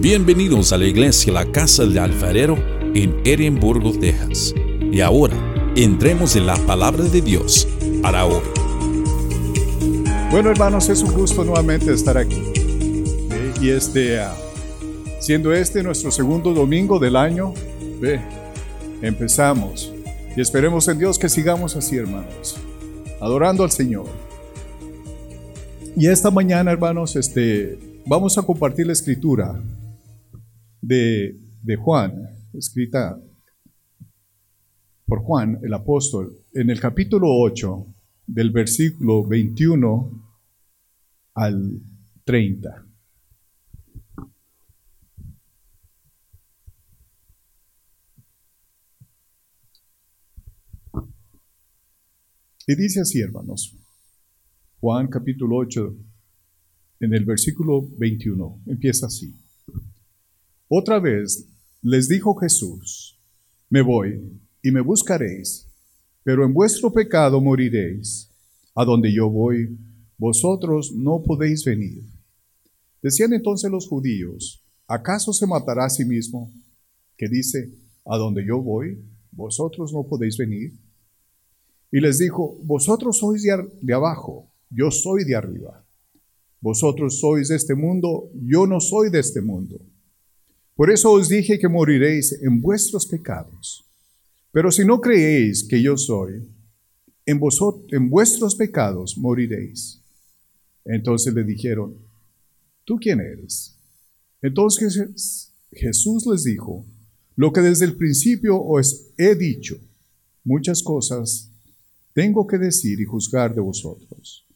Bienvenidos a la iglesia La Casa del Alfarero en Edimburgo, Texas. Y ahora, entremos en la palabra de Dios para hoy. Bueno, hermanos, es un gusto nuevamente estar aquí. Eh, y este, ah, siendo este nuestro segundo domingo del año, empezamos. Y esperemos en Dios que sigamos así, hermanos, adorando al Señor. Y esta mañana, hermanos, este, vamos a compartir la escritura de, de Juan, escrita por Juan, el apóstol, en el capítulo 8, del versículo 21 al 30. Y dice así, hermanos, Juan capítulo 8, en el versículo 21, empieza así. Otra vez les dijo Jesús, me voy y me buscaréis, pero en vuestro pecado moriréis. A donde yo voy, vosotros no podéis venir. Decían entonces los judíos, ¿acaso se matará a sí mismo? Que dice, a donde yo voy, vosotros no podéis venir. Y les dijo, vosotros sois de, abajo, yo soy de arriba. Vosotros sois de este mundo, yo no soy de este mundo. Por eso os dije que moriréis en vuestros pecados. Pero si no creéis que yo soy, en, en vuestros pecados moriréis. Entonces le dijeron, ¿tú quién eres? Entonces Jesús les dijo, lo que desde el principio os he dicho, muchas cosas tengo que decir y juzgar de vosotros.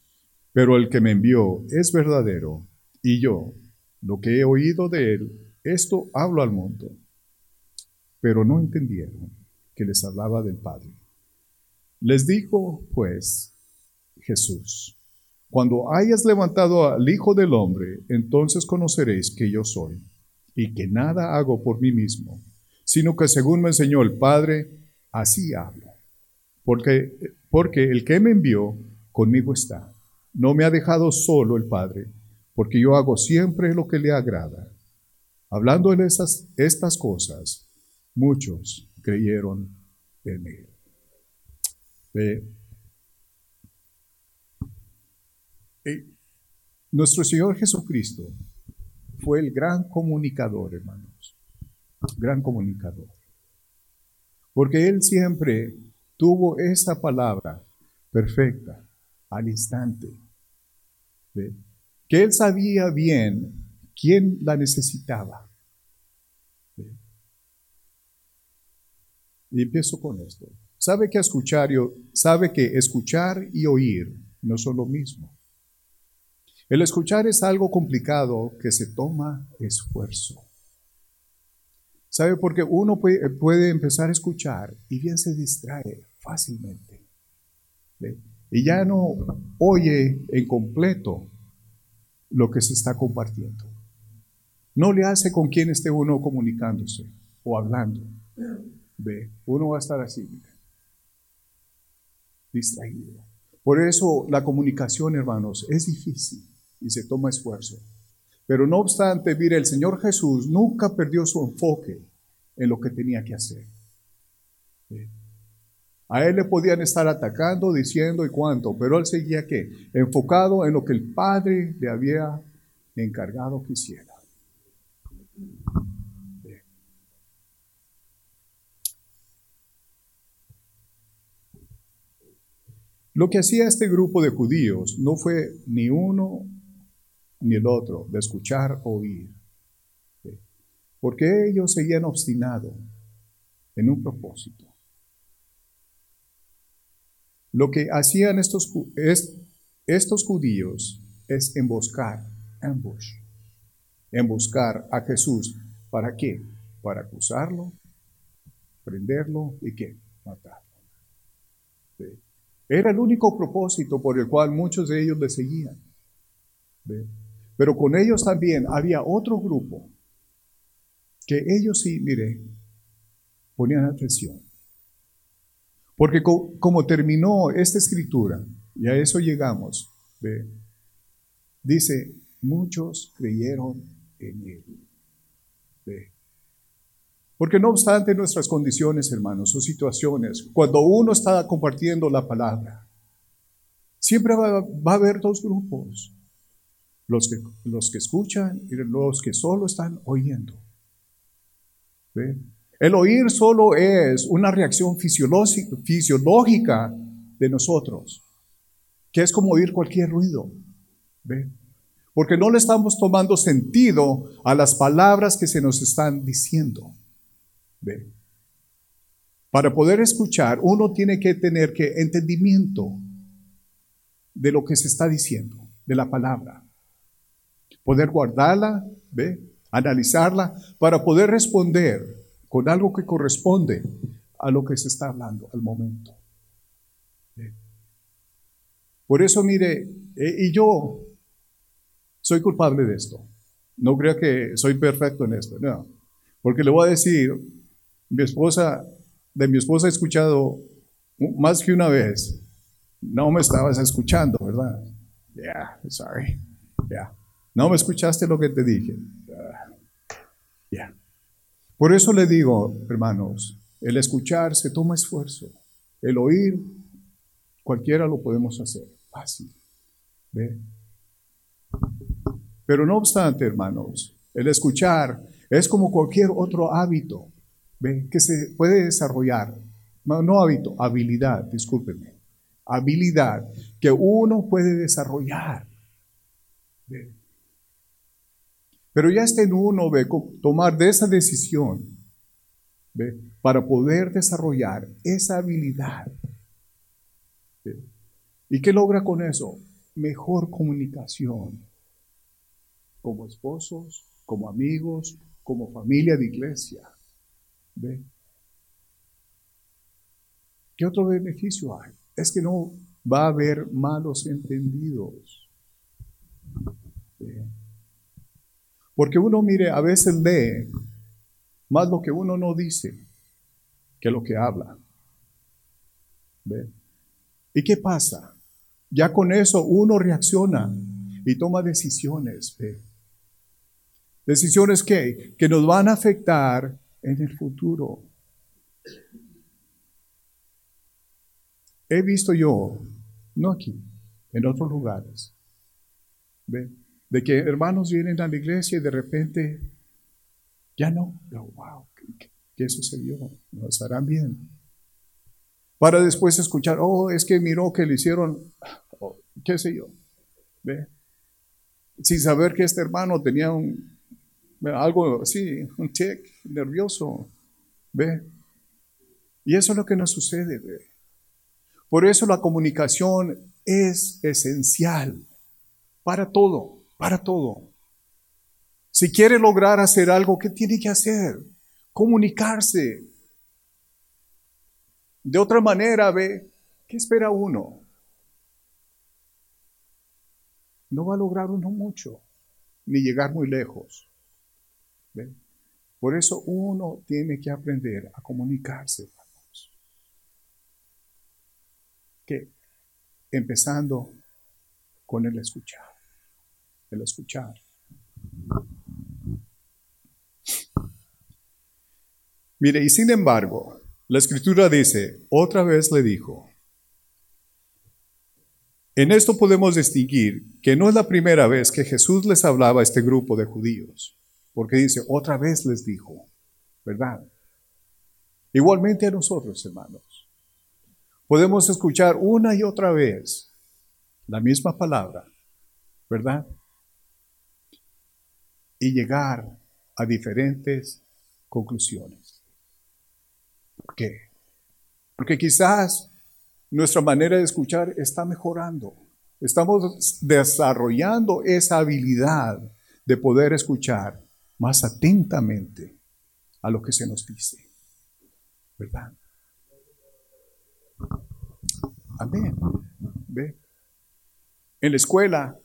Pero el que me envió es verdadero, y yo, lo que he oído de él, esto hablo al mundo. Pero no entendieron que les hablaba del Padre. Les dijo, pues, Jesús, cuando hayas levantado al Hijo del Hombre, entonces conoceréis que yo soy, y que nada hago por mí mismo, sino que según me enseñó el Padre, así hablo. Porque porque el que me envió conmigo está. No me ha dejado solo el Padre, porque yo hago siempre lo que le agrada. Hablando de esas, estas cosas, muchos creyeron en él. nuestro Señor Jesucristo fue el gran comunicador, hermanos. Gran comunicador. Porque Él siempre tuvo esa palabra perfecta al instante. Que él sabía bien quién la necesitaba. Y empiezo con esto. Sabe que escuchar, sabe que escuchar y oír no son lo mismo. El escuchar es algo complicado que se toma esfuerzo. ¿Sabe? Porque uno puede empezar a escuchar y bien se distrae fácilmente. Y ya no oye en completo lo que se está compartiendo. No le hace con quién esté uno comunicándose o hablando. ¿Ve? Uno va a estar así, distraído. Por eso la comunicación, hermanos, es difícil y se toma esfuerzo. Pero no obstante, mire, el Señor Jesús nunca perdió su enfoque en lo que tenía que hacer. A él le podían estar atacando, diciendo y cuánto, pero él seguía qué? Enfocado en lo que el Padre le había encargado que hiciera. Lo que hacía este grupo de judíos no fue ni uno ni el otro, de escuchar oír, porque ellos seguían obstinados en un propósito. Lo que hacían estos, estos judíos es emboscar, ambush, emboscar a Jesús. ¿Para qué? Para acusarlo, prenderlo y qué? Matarlo. Era el único propósito por el cual muchos de ellos le seguían. Pero con ellos también había otro grupo que ellos sí, mire, ponían atención. Porque como terminó esta escritura, y a eso llegamos, dice, muchos creyeron en él. Porque no obstante nuestras condiciones, hermanos, o situaciones, cuando uno está compartiendo la palabra, siempre va, a haber dos grupos. Los que, los que escuchan y los que solo están oyendo. El oír solo es una reacción fisiológica de nosotros, que es como oír cualquier ruido. Porque no le estamos tomando sentido a las palabras que se nos están diciendo. Para poder escuchar, uno tiene que tener que entendimiento de lo que se está diciendo, de la palabra. Poder guardarla, ¿ve? analizarla, para poder responder con algo que corresponde a lo que se está hablando al momento. Por eso, mire, eh, y yo soy culpable de esto. No creo que soy perfecto en esto. Porque le voy a decir, mi esposa, de mi esposa he escuchado más que una vez, no me estabas escuchando, ¿verdad? Yeah, sorry. Yeah. No me escuchaste lo que te dije. yeah. Por eso le digo, hermanos, el escuchar se toma esfuerzo. El oír, cualquiera lo podemos hacer. Fácil. ¿Ve? Pero no obstante, hermanos, el escuchar es como cualquier otro hábito que se puede desarrollar. No, hábito, habilidad, discúlpenme. Habilidad que uno puede desarrollar. Pero ya está en uno, ve, tomar de esa decisión, ve, para poder desarrollar esa habilidad. ¿Y qué logra con eso? Mejor comunicación. Como esposos, como amigos, como familia de iglesia. ¿Ve? ¿Qué otro beneficio hay? Es que no va a haber malos entendidos. Porque uno, mire, a veces lee más lo que uno no dice que lo que habla. ¿Ve? ¿Y qué pasa? Ya con eso uno reacciona y toma decisiones. ¿ve? Decisiones que, que nos van a afectar en el futuro. He visto yo, no aquí, en otros lugares, de que hermanos vienen a la iglesia y de repente ya no, wow, ¿qué, sucedió? No estarán bien. Para después escuchar, oh, es que miró que le hicieron, oh, qué sé yo, ¿ve? sin saber que este hermano tenía un, algo así, un tic nervioso, ¿ve? Y eso es lo que nos sucede, ¿ve? Por eso la comunicación es esencial para todo, para todo. Si quiere lograr hacer algo, ¿qué tiene que hacer? Comunicarse. De otra manera, ve, ¿qué espera uno? No va a lograr uno mucho, ni llegar muy lejos. Por eso uno tiene que aprender a comunicarse. Que empezando con el escuchar. El escuchar. Mire, y sin embargo, la escritura dice, otra vez le dijo, en esto podemos distinguir que no es la primera vez que Jesús les hablaba a este grupo de judíos. Porque dice, otra vez les dijo, ¿verdad? Igualmente a nosotros, hermanos. Podemos escuchar una y otra vez la misma palabra, ¿verdad? Y llegar a diferentes conclusiones. ¿Por qué? Porque quizás nuestra manera de escuchar está mejorando. Estamos desarrollando esa habilidad de poder escuchar más atentamente a lo que se nos dice. ¿Verdad? Amén. ¿Ve? En la escuela,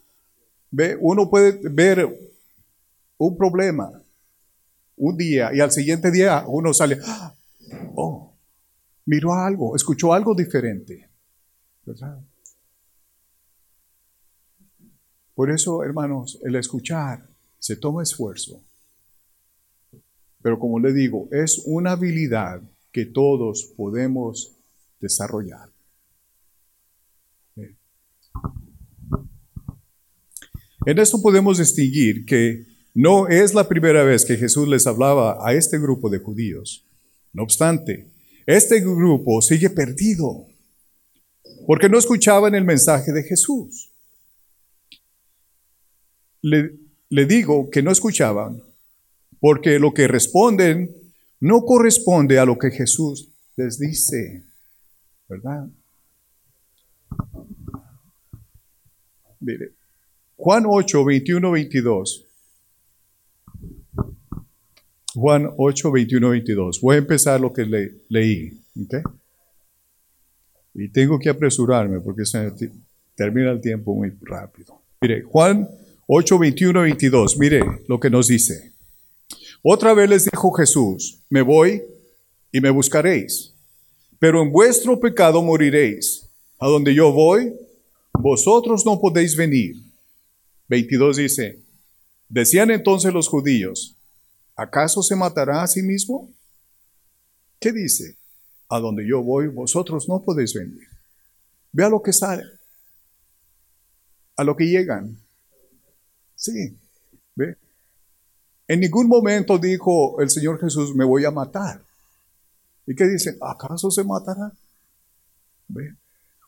¿ve? Uno puede ver un problema un día y al siguiente día uno sale, oh, miró algo, escuchó algo diferente. ¿Verdad? Por eso, hermanos, el escuchar se toma esfuerzo Pero como le digo, es una habilidad que todos podemos desarrollar. En esto podemos distinguir que no es la primera vez que Jesús les hablaba a este grupo de judíos. No obstante, este grupo sigue perdido porque no escuchaban el mensaje de Jesús. Le, le digo que no escuchaban porque lo que responden no corresponde a lo que Jesús les dice, ¿verdad? Mire, Juan 8, 21, 22. Juan 8, 21, 22. Voy a empezar lo que le, leí. Y tengo que apresurarme porque termina el tiempo muy rápido. Mire, Juan 8, 21, 22. Mire lo que nos dice. Otra vez les dijo Jesús, me voy y me buscaréis, pero en vuestro pecado moriréis. A donde yo voy, vosotros no podéis venir. 22 dice, decían entonces los judíos, ¿acaso se matará a sí mismo? ¿Qué dice? A donde yo voy, vosotros no podéis venir. Vea lo que sale, a lo que llegan. Sí, ve. En ningún momento dijo el Señor Jesús, me voy a matar. ¿Y qué dice? ¿Acaso se matará?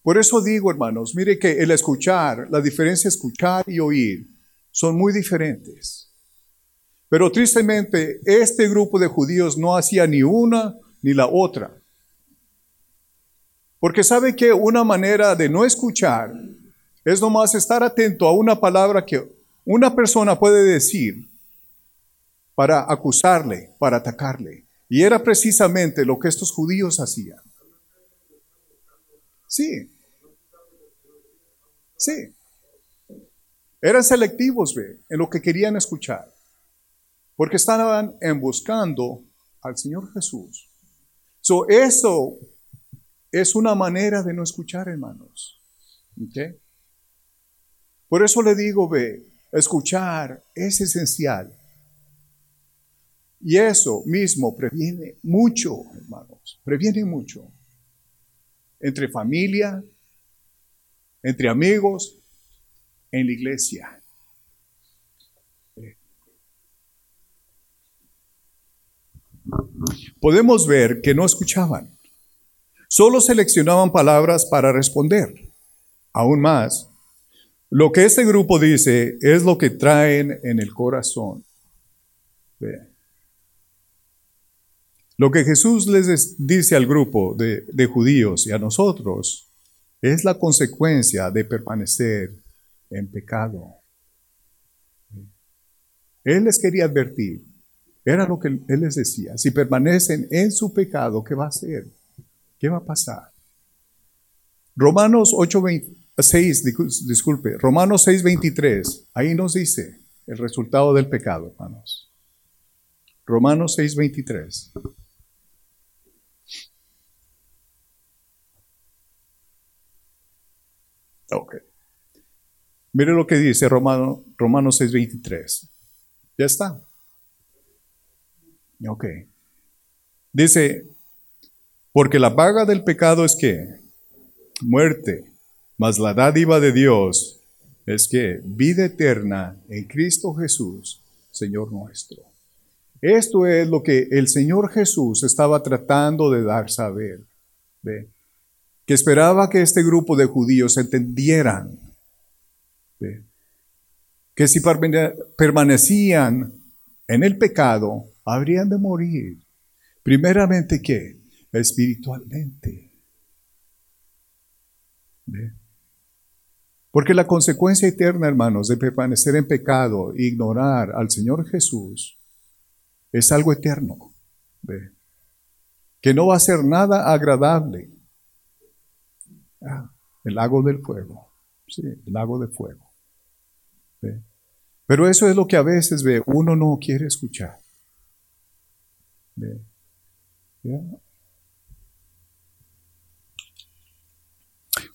Por eso digo, hermanos, mire que el escuchar, la diferencia escuchar y oír, son muy diferentes. Pero tristemente, este grupo de judíos no hacía ni una ni la otra. Porque sabe que una manera de no escuchar es nomás estar atento a una palabra que una persona puede decir para acusarle, para atacarle. Y era precisamente lo que estos judíos hacían. Sí, Sí. Eran selectivos, ve, en lo que querían escuchar. Porque estaban en buscando al Señor Jesús. So, eso es una manera de no escuchar, hermanos. Por eso le digo, ve, escuchar es esencial. Y eso mismo previene mucho, hermanos, previene mucho. Entre familia, entre amigos, en la iglesia. Podemos ver que no escuchaban, solo seleccionaban palabras para responder. Aún más, lo que este grupo dice es lo que traen en el corazón. Lo que Jesús les dice al grupo de, de judíos y a nosotros es la consecuencia de permanecer en pecado. Él les quería advertir, era lo que él les decía, si permanecen en su pecado, ¿qué va a hacer? ¿Qué va a pasar? Romanos 8, 6, disculpe, Romanos 6, 23, ahí nos dice el resultado del pecado, hermanos. Romanos 6, Ok. Mire lo que dice Romano, Romanos 6:23. Ya está. Ok. Dice, porque la paga del pecado es que muerte, mas la dádiva de Dios es que vida eterna en Cristo Jesús, Señor nuestro. Esto es lo que el Señor Jesús estaba tratando de dar saber. ¿Ve? Que esperaba que este grupo de judíos entendieran que si permanecían en el pecado, habrían de morir. Primeramente, ¿qué? Espiritualmente. Porque la consecuencia eterna, hermanos, de permanecer en pecado e ignorar al Señor Jesús es algo eterno. Que no va a ser nada agradable. Ah, el lago del fuego. Sí, el lago de fuego. Pero eso es lo que a veces ve, uno no quiere escuchar.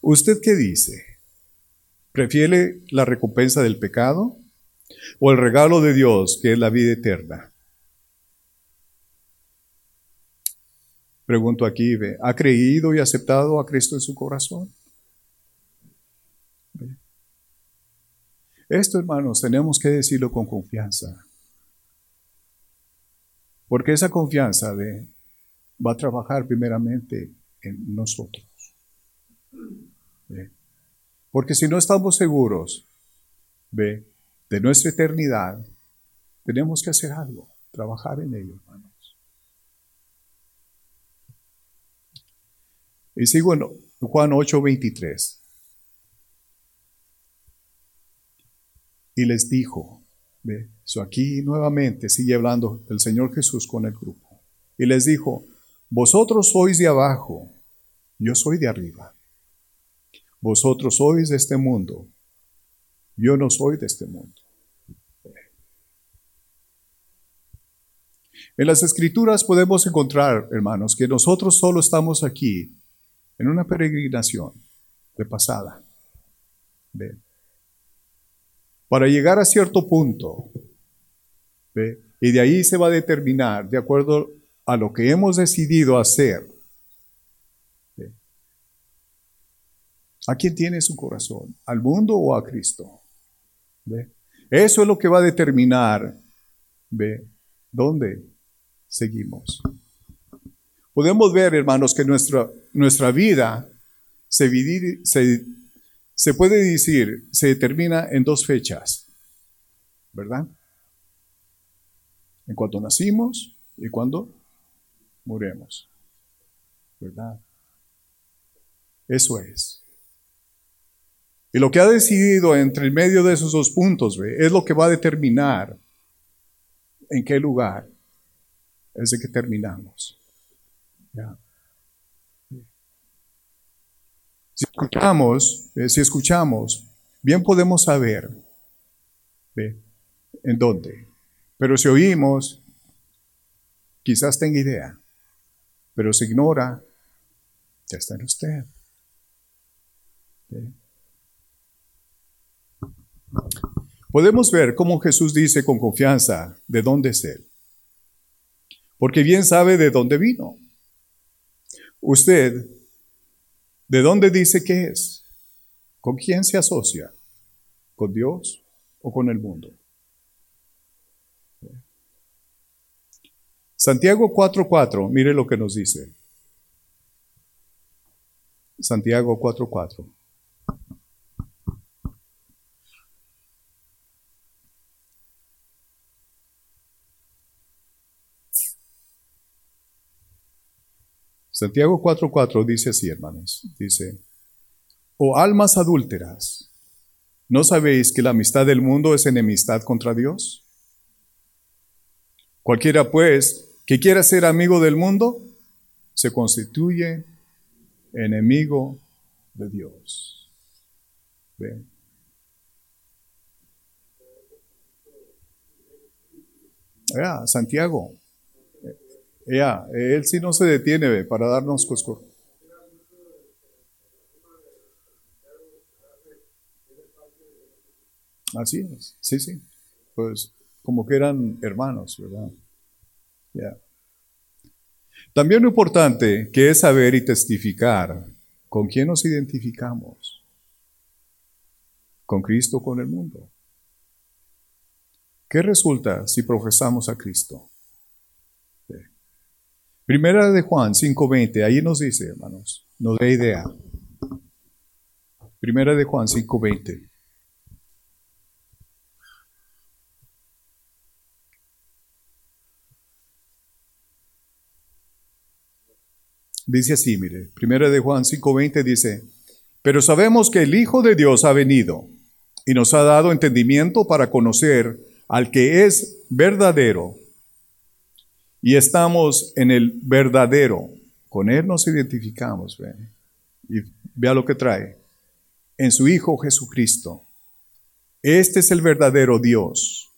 ¿Usted qué dice? ¿Prefiere la recompensa del pecado o el regalo de Dios que es la vida eterna? Pregunto aquí. ¿ha creído y aceptado a Cristo en su corazón? Esto, hermanos, tenemos que decirlo con confianza. Porque esa confianza va a trabajar primeramente en nosotros. Porque si no estamos seguros de nuestra eternidad, tenemos que hacer algo, trabajar en ello, hermanos. Y sigo en Juan 8:23. Y les dijo, ¿ve? aquí nuevamente sigue hablando el Señor Jesús con el grupo. Y les dijo, vosotros sois de abajo, yo soy de arriba. Vosotros sois de este mundo, yo no soy de este mundo. En las escrituras podemos encontrar, hermanos, que nosotros solo estamos aquí en una peregrinación de pasada. Para llegar a cierto punto, y de ahí se va a determinar, de acuerdo a lo que hemos decidido hacer, ¿A quién tiene su corazón? ¿Al mundo o a Cristo? Eso es lo que va a determinar ¿ve? dónde seguimos. Podemos ver, hermanos, que nuestra, nuestra vida se, se, puede decir, se determina en dos fechas, ¿verdad? En cuanto nacimos y cuando muremos, ¿verdad? Eso es. Y lo que ha decidido entre el medio de esos dos puntos es lo que va a determinar en qué lugar es de que terminamos. Si escuchamos, eh, si escuchamos, bien podemos saber en dónde. Pero si oímos, quizás tenga idea. Pero si ignora, ya está en usted. Podemos ver cómo Jesús dice con confianza de dónde es Él. Porque bien sabe de dónde vino. Usted, ¿de dónde dice que es? ¿Con quién se asocia? ¿Con Dios o con el mundo? Santiago 4.4, mire lo que nos dice. Santiago 4.4. Santiago 4:4 dice así, hermanos. Dice, oh almas adúlteras, ¿no sabéis que la amistad del mundo es enemistad contra Dios? Cualquiera pues que quiera ser amigo del mundo, se constituye enemigo de Dios. ¿Ven? Santiago ya, él sí no se detiene para darnos cosco. Así es, sí, sí. Pues como que eran hermanos, ¿verdad? Ya. También lo importante que es saber y testificar con quién nos identificamos. ¿Con Cristo con el mundo? ¿Qué resulta si profesamos a Cristo? Primera de Juan 5.20, ahí nos dice, hermanos, nos da idea. Primera de Juan 5.20. Dice así, mire, Primera de Juan 5.20 dice, pero sabemos que el Hijo de Dios ha venido y nos ha dado entendimiento para conocer al que es verdadero y estamos en el verdadero. Con Él nos identificamos. Y vea lo que trae. En su Hijo Jesucristo. Este es el verdadero Dios.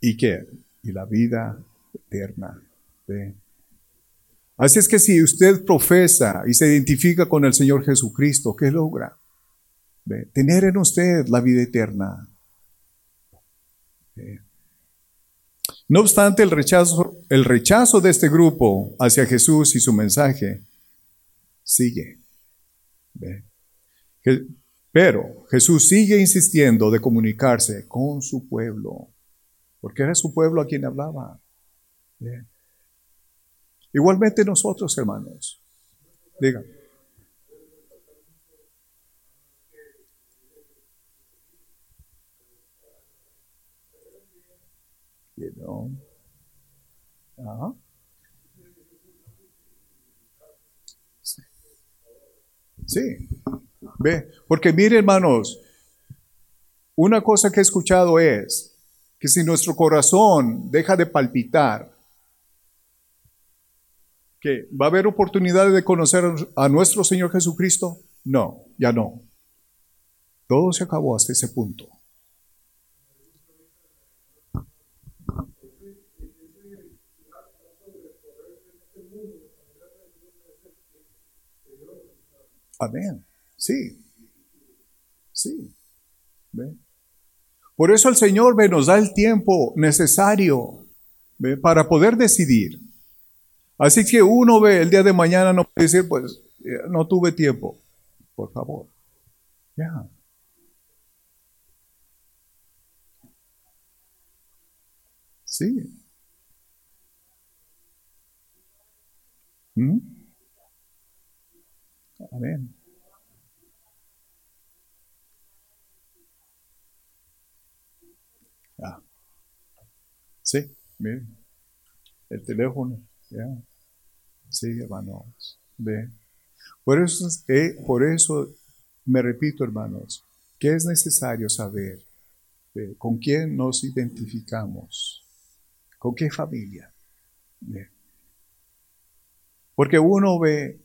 ¿Y qué? Y la vida eterna. Así es que si usted profesa y se identifica con el Señor Jesucristo, ¿qué logra? Tener en usted la vida eterna. No obstante, el rechazo, el rechazo de este grupo hacia Jesús y su mensaje sigue. Pero Jesús sigue insistiendo de comunicarse con su pueblo, porque era su pueblo a quien hablaba. Igualmente nosotros, hermanos. Sí. Ve, porque mire hermanos, una cosa que he escuchado es que si nuestro corazón deja de palpitar, que va a haber oportunidades de conocer a nuestro Señor Jesucristo, no, ya no. Todo se acabó hasta ese punto. Amén. Sí. Sí. Por eso el Señor nos da el tiempo necesario para poder decidir. Así que uno ve el día de mañana, no puede decir, pues, eh, no tuve tiempo. Por favor. Ya. Sí. ¿Mm? Amén. Ah. Sí, miren. El teléfono. Ya. Sí, hermanos. Ve. Por eso, eh, por eso me repito, hermanos, que es necesario saber con quién nos identificamos, con qué familia. Porque uno ve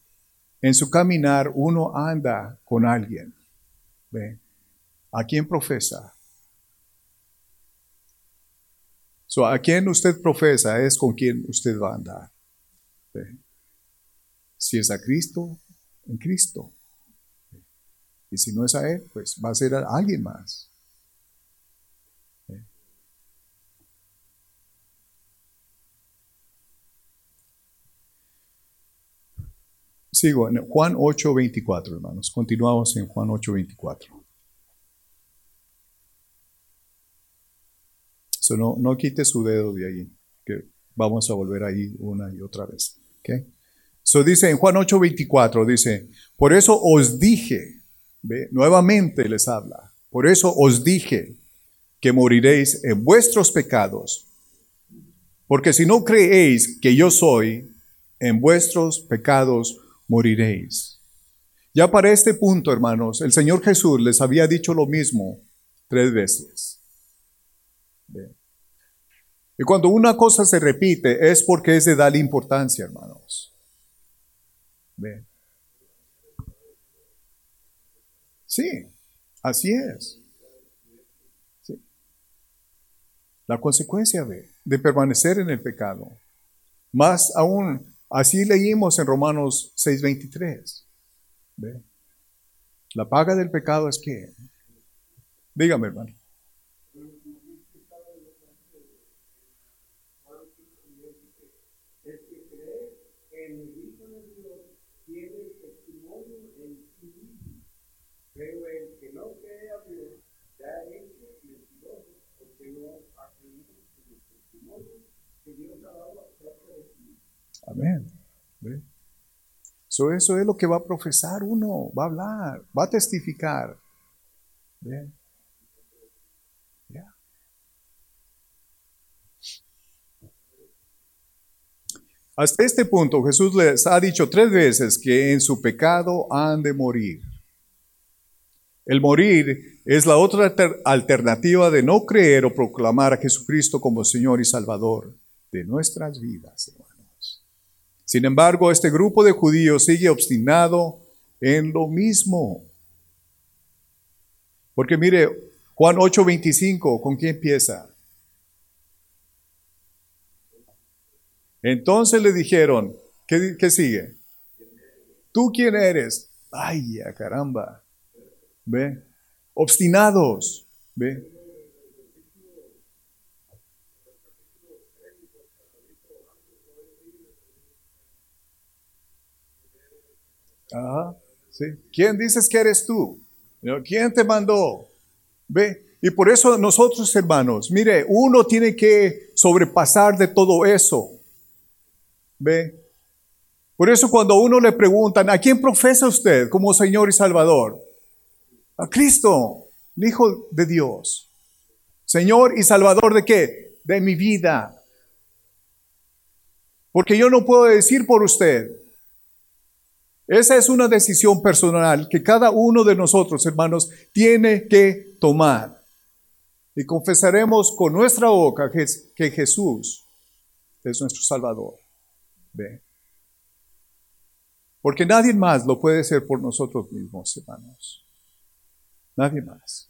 en su caminar uno anda con alguien. ¿A quién profesa? a quién usted profesa es con quien usted va a andar. Si es a Cristo, en Cristo. Y si no es a Él, pues va a ser a alguien más. Sigo en Juan 8:24, hermanos. Continuamos en Juan 8:24. So, no, no quite su dedo de ahí, que vamos a volver ahí una y otra vez. ¿okay? So dice en Juan 8:24, dice, por eso os dije, ¿ve? nuevamente les habla, por eso os dije que moriréis en vuestros pecados, porque si no creéis que yo soy, en vuestros pecados moriréis. Ya para este punto, hermanos, el Señor Jesús les había dicho lo mismo tres veces. Y cuando una cosa se repite es porque es de darle importancia, hermanos. Sí, así es. La consecuencia de, de permanecer en el pecado. Más aún Así leímos en Romanos 6:23. La paga del pecado es que, dígame hermano. Amén. eso es lo que va a profesar uno, va a hablar, va a testificar. Hasta este punto Jesús les ha dicho tres veces que en su pecado han de morir. El morir es la otra alternativa de no creer o proclamar a Jesucristo como Señor y Salvador de nuestras vidas. Sin embargo, este grupo de judíos sigue obstinado en lo mismo. Porque mire, Juan 8:25, ¿con quién empieza? Entonces le dijeron, ¿qué, qué sigue? ¿Tú quién eres? Ay, caramba. ¿Ve? Obstinados. ¿Ve? ¿Sí? ¿Quién dices que eres tú? ¿Quién te mandó? ¿Ve? Y por eso nosotros, hermanos, mire, uno tiene que sobrepasar de todo eso. ¿Ve? Por eso cuando uno le preguntan, ¿a quién profesa usted como Señor y Salvador? A Cristo, el Hijo de Dios. Señor y Salvador de qué? De mi vida. Porque yo no puedo decir por usted. Esa es una decisión personal que cada uno de nosotros, hermanos, tiene que tomar. Y confesaremos con nuestra boca que, Jesús es nuestro Salvador. ¿Ve? Porque nadie más lo puede hacer por nosotros mismos, hermanos. Nadie más.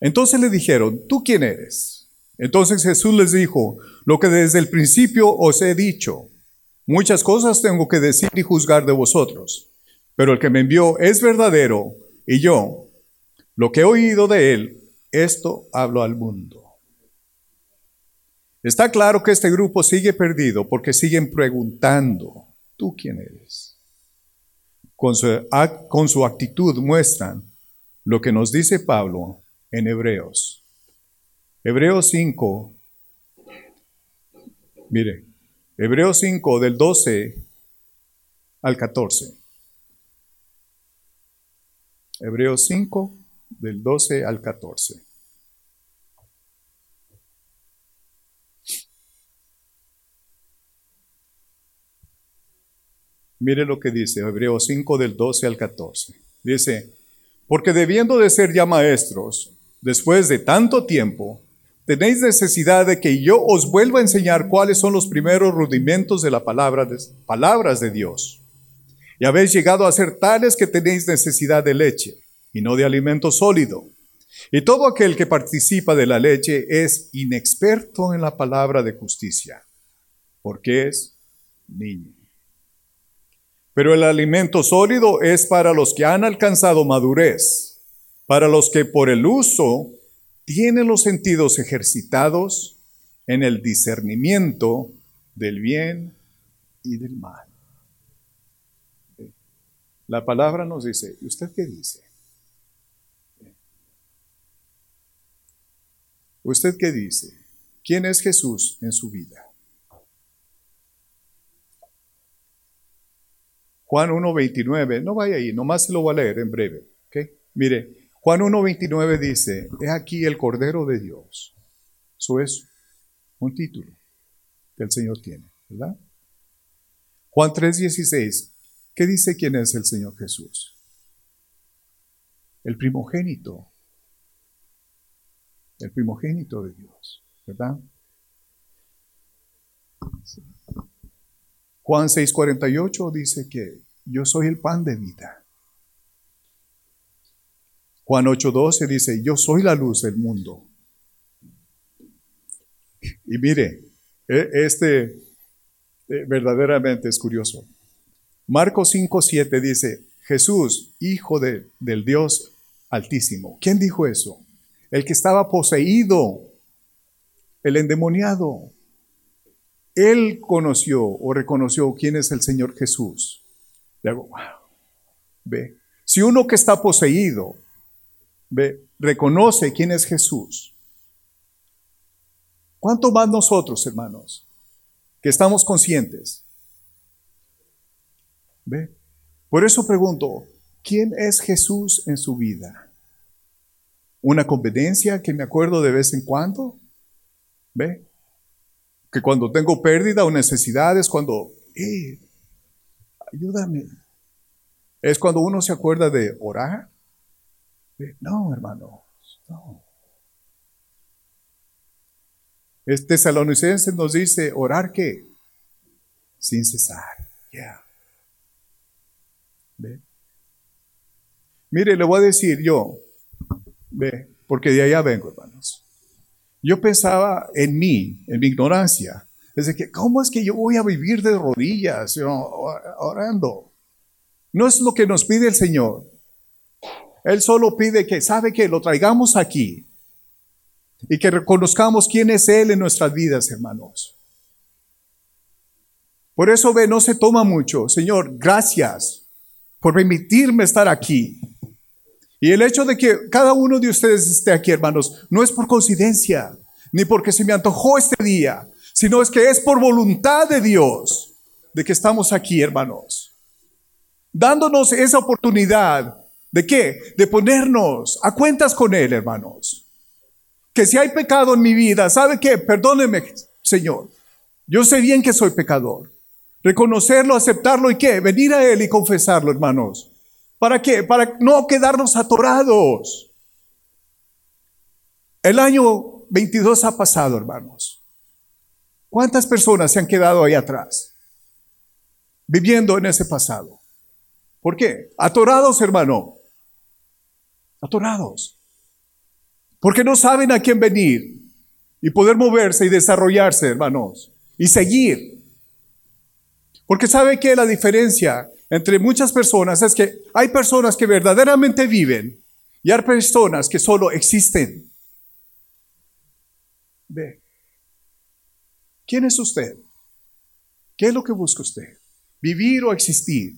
Entonces le dijeron, ¿tú quién eres? Entonces Jesús les dijo, lo que desde el principio os he dicho, muchas cosas tengo que decir y juzgar de vosotros, pero el que me envió es verdadero y yo, lo que he oído de él, esto hablo al mundo. Está claro que este grupo sigue perdido porque siguen preguntando, ¿tú quién eres? Con su, con su actitud muestran lo que nos dice Pablo en Hebreos. Hebreos 5, mire, Hebreos 5 del 12 al 14. Hebreos 5 del 12 al 14. Mire lo que dice Hebreos 5 del 12 al 14. Dice, porque debiendo de ser ya maestros, después de tanto tiempo, tenéis necesidad de que yo os vuelva a enseñar cuáles son los primeros rudimentos de la palabra de, palabras de Dios. Y habéis llegado a ser tales que tenéis necesidad de leche y no de alimento sólido. Y todo aquel que participa de la leche es inexperto en la palabra de justicia, porque es niño. Pero el alimento sólido es para los que han alcanzado madurez, para los que por el uso tienen los sentidos ejercitados en el discernimiento del bien y del mal. La palabra nos dice, ¿y usted qué dice? ¿Usted qué dice? ¿Quién es Jesús en su vida? Juan 1.29, no vaya ahí, nomás se lo voy a leer en breve. ¿okay? Mire, Juan 1.29 dice, es aquí el Cordero de Dios. Eso es un título que el Señor tiene, ¿verdad? Juan 3.16, ¿qué dice quién es el Señor Jesús? El primogénito. El primogénito de Dios, ¿verdad? Juan 6:48 dice que yo soy el pan de vida. Juan 8:12 dice, yo soy la luz del mundo. Y mire, e, este e, verdaderamente es curioso. Marcos 5:7 dice, Jesús, hijo de, del Dios altísimo. ¿Quién dijo eso? El que estaba poseído, el endemoniado. Él conoció o reconoció quién es el Señor Jesús. Le hago, wow. Ve. Si uno que está poseído, ve, reconoce quién es Jesús. ¿Cuánto más nosotros, hermanos, que estamos conscientes? ¿Ve? Por eso pregunto, ¿quién es Jesús en su vida? ¿Una conveniencia que me acuerdo de vez en cuando? ¿Ve? que cuando tengo pérdida o necesidades, cuando, eh, ayúdame. Es cuando uno se acuerda de orar. No, hermano, no. Este salonicense nos dice, orar qué? Sin cesar. Ya. ¿Ve? Mire, le voy a decir yo, ve, porque de allá vengo, hermanos. Yo pensaba en mí, en mi ignorancia. Desde que, ¿cómo es que yo voy a vivir de rodillas orando? No es lo que nos pide el Señor. Él solo pide que, ¿sabe que Lo traigamos aquí y que reconozcamos quién es Él en nuestras vidas, hermanos. Por eso ve, no se toma mucho. Señor, gracias por permitirme estar aquí. Y el hecho de que cada uno de ustedes esté aquí, hermanos, no es por coincidencia, ni porque se me antojó este día, sino es que es por voluntad de Dios de que estamos aquí, hermanos. Dándonos esa oportunidad de qué? De ponernos a cuentas con Él, hermanos. Que si hay pecado en mi vida, ¿sabe qué? Perdóneme, Señor. Yo sé bien que soy pecador. Reconocerlo, aceptarlo y qué? Venir a Él y confesarlo, hermanos. ¿Para qué? Para no quedarnos atorados. El año 22 ha pasado, hermanos. ¿Cuántas personas se han quedado ahí atrás? Viviendo en ese pasado. ¿Por qué? Atorados, hermano. Atorados. Porque no saben a quién venir y poder moverse y desarrollarse, hermanos. Y seguir. Porque sabe que la diferencia entre muchas personas es que hay personas que verdaderamente viven y hay personas que solo existen. Ve. ¿Quién es usted? ¿Qué es lo que busca usted? ¿Vivir o existir?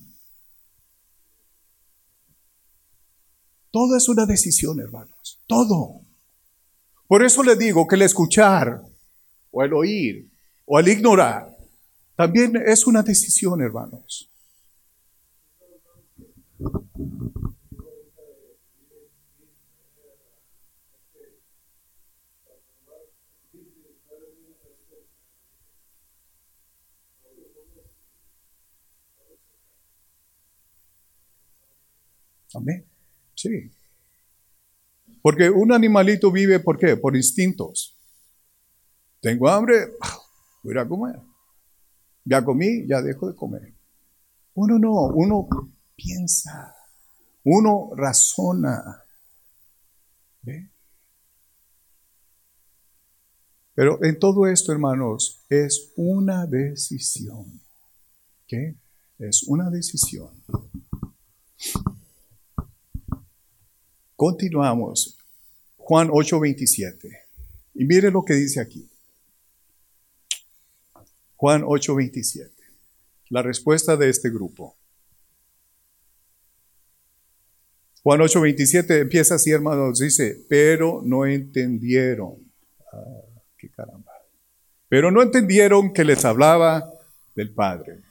Todo es una decisión, hermanos. Todo. Por eso le digo que el escuchar o el oír o el ignorar también es una decisión, hermanos. Amén. Sí. Porque un animalito vive, ¿por qué? Por instintos. Tengo hambre, voy a comer. Ya comí, ya dejo de comer. Uno no, uno piensa, uno razona. ¿Ve? Pero en todo esto, hermanos, es una decisión. ¿Qué? Es una decisión. Continuamos. Juan 8:27. Y mire lo que dice aquí. Juan 8:27. La respuesta de este grupo. Juan 8:27 empieza así, hermanos, dice, pero no entendieron. Ah, qué caramba. Pero no entendieron que les hablaba del Padre.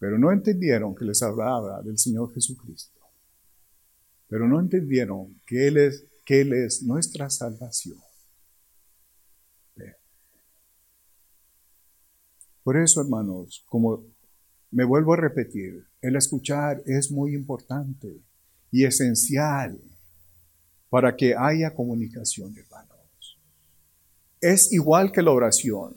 Pero no entendieron que les hablaba del Señor Jesucristo. Pero no entendieron que Él es, es nuestra salvación. Por eso, hermanos, como me vuelvo a repetir, el escuchar es muy importante y esencial para que haya comunicación, hermanos. Es igual que la oración.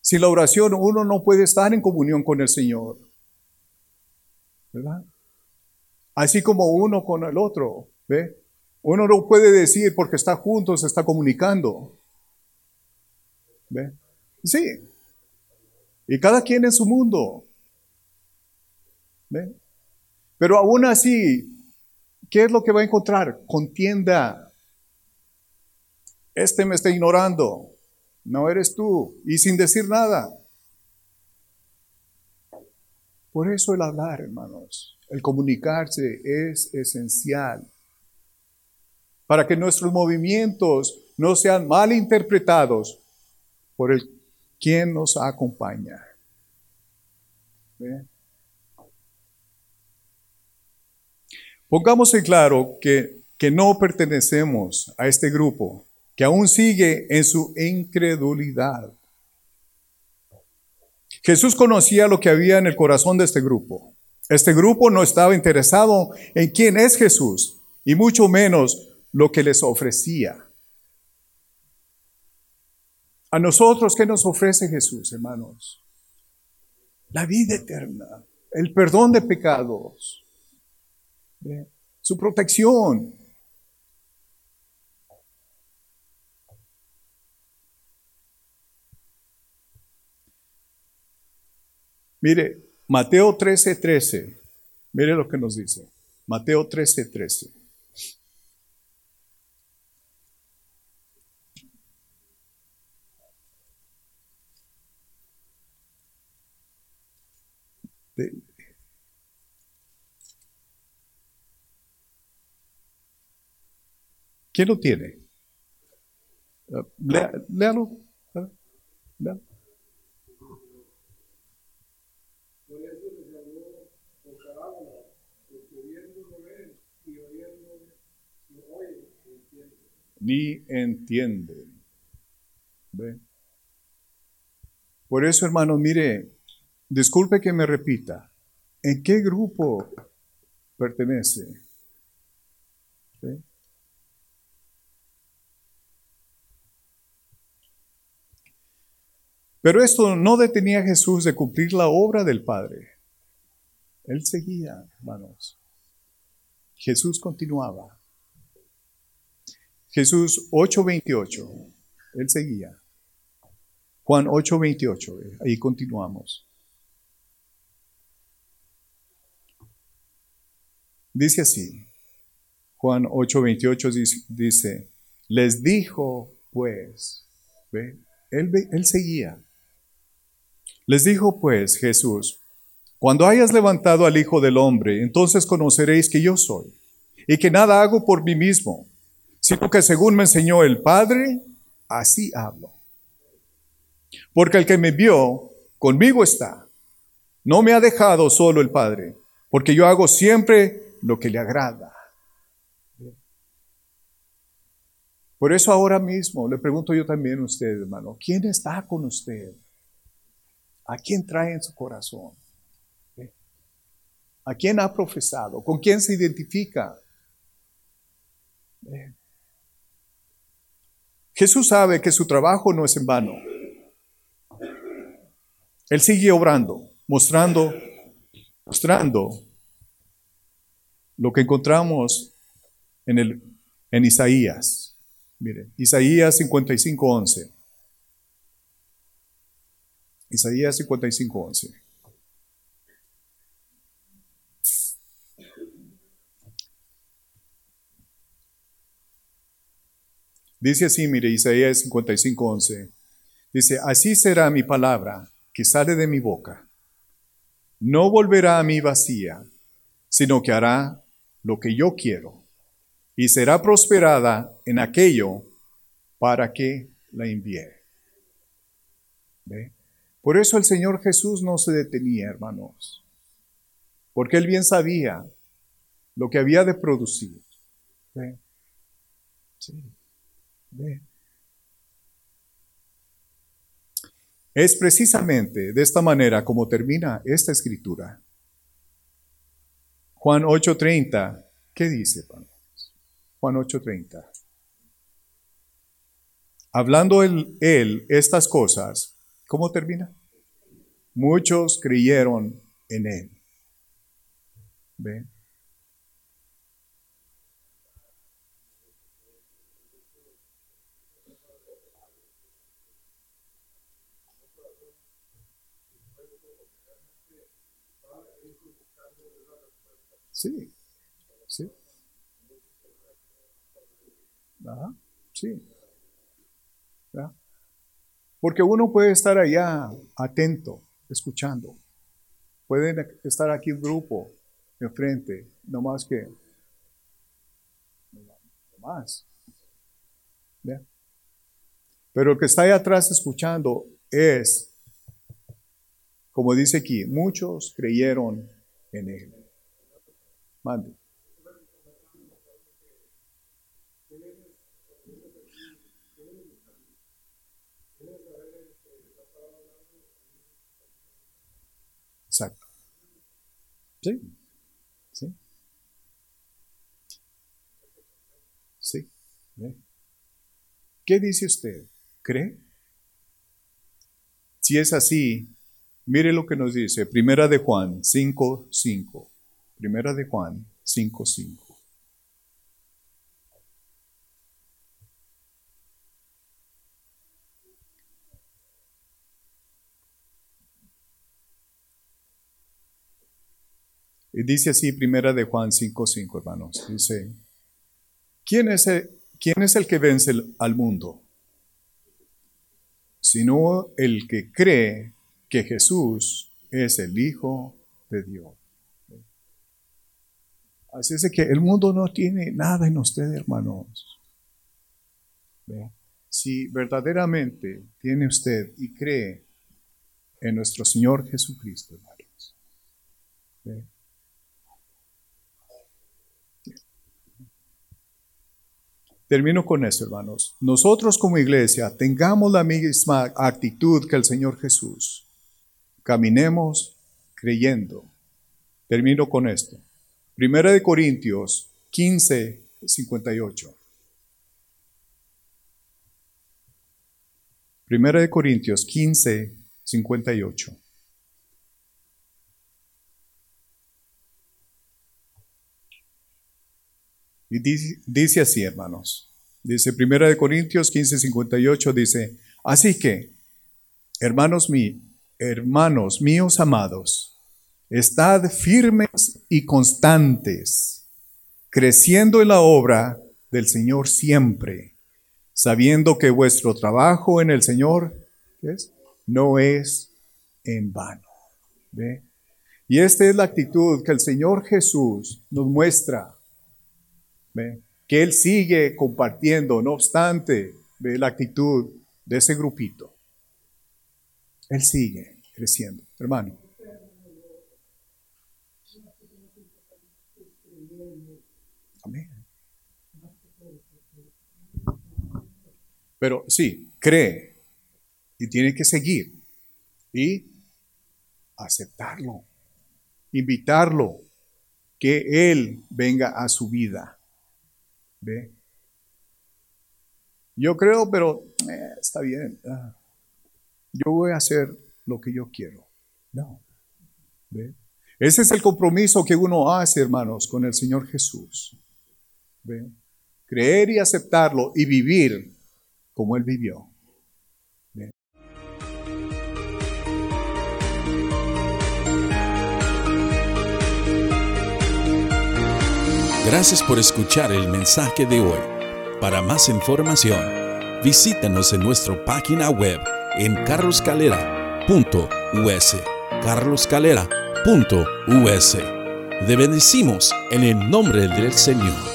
Sin la oración uno no puede estar en comunión con el Señor. ¿Verdad? Así como uno con el otro. ¿ve? Uno no puede decir porque está junto, se está comunicando. ¿Ve? Sí. Y cada quien en su mundo. ¿Ve? Pero aún así, ¿qué es lo que va a encontrar? Contienda. Este me está ignorando. No eres tú. Y sin decir nada. Por eso el hablar, hermanos, el comunicarse es esencial. Para que nuestros movimientos no sean mal interpretados por el ¿Quién nos acompaña? Pongamos en claro que, que no pertenecemos a este grupo, que aún sigue en su incredulidad. Jesús conocía lo que había en el corazón de este grupo. Este grupo no estaba interesado en quién es Jesús y mucho menos lo que les ofrecía. A nosotros, ¿qué nos ofrece Jesús, hermanos? La vida eterna, el perdón de pecados, su protección. Mire, Mateo 13, 13. Mire lo que nos dice. Mateo 13, 13. ¿Quién lo tiene? Ah, léalo. Ah, léalo. Ni entienden. Por eso, hermano, mire, disculpe que me repita, ¿en qué grupo pertenece? Pero esto no detenía a Jesús de cumplir la obra del Padre. Él seguía, hermanos. Jesús continuaba. Jesús 8:28, él seguía. Juan 8:28, ahí continuamos. Dice así, Juan 8:28 dice, les dijo pues, ¿ve? Él, él seguía. Les dijo pues Jesús, cuando hayas levantado al Hijo del Hombre, entonces conoceréis que yo soy, y que nada hago por mí mismo, sino que según me enseñó el Padre, así hablo. Porque el que me vio, conmigo está. No me ha dejado solo el Padre, porque yo hago siempre lo que le agrada. Por eso ahora mismo le pregunto yo también a usted, hermano, ¿quién está con usted? ¿A quién trae en su corazón? ¿A quién ha profesado? ¿Con quién se identifica? Jesús sabe que su trabajo no es en vano. Él sigue obrando, mostrando, mostrando lo que encontramos en, el, en Isaías. Mire, Isaías 55, 11. Isaías 55, 11. Dice así, mire, Isaías 55, 11. Dice, así será mi palabra que sale de mi boca. No volverá a mí vacía, sino que hará lo que yo quiero y será prosperada en aquello para que la envíe. ¿Ve? Por eso el Señor Jesús no se detenía, hermanos, porque Él bien sabía lo que había de producir. Sí. Es precisamente de esta manera como termina esta escritura. Juan 8:30, ¿qué dice? Juan 8:30. Hablando él, estas cosas, ¿Cómo termina? Muchos creyeron en él. ¿Ve? Sí, sí. Sí. Porque uno puede estar allá atento, escuchando. Pueden estar aquí en grupo, enfrente, no más que. No más. Pero el que está ahí atrás escuchando es, como dice aquí, muchos creyeron en él. Mande. Exacto. Sí. Sí. Sí. ¿Qué dice usted? ¿Cree? Si es así, mire lo que nos dice Primera de Juan 5.5. Primera de Juan 5.5. Y dice así, primera de Juan 5.5, hermanos. Dice, ¿quién es, el, ¿quién es el que vence al mundo? Sino el que cree que Jesús es el Hijo de Dios. Así es que el mundo no tiene nada en usted, hermanos. Si verdaderamente tiene usted y cree en nuestro Señor Jesucristo, hermanos. Termino con esto, hermanos. Nosotros como iglesia tengamos la misma actitud que el Señor Jesús. Caminemos creyendo. Termino con esto. Primera de Corintios 15, 58. Primera de Corintios 15, 58. Y dice, así, hermanos. Dice Primera de Corintios 15, 58, dice, así que, hermanos míos, hermanos míos amados, estad firmes y constantes, creciendo en la obra del Señor siempre, sabiendo que vuestro trabajo en el Señor no es en vano. Y esta es la actitud que el Señor Jesús nos muestra que Él sigue compartiendo, no obstante, ve la actitud de ese grupito. Él sigue creciendo, hermano. Amén. Pero sí, cree y tiene que seguir y aceptarlo, invitarlo, que Él venga a su vida. ¿Ve? Yo creo, pero eh, está bien. Ah, yo voy a hacer lo que yo quiero. No. ¿Ve? Ese es el compromiso que uno hace, hermanos, con el Señor Jesús. Creer y aceptarlo y vivir como Él vivió. Gracias por escuchar el mensaje de hoy. Para más información, visítanos en nuestra página web en carloscalera.us. carloscalera.us. Te bendecimos en el nombre del Señor.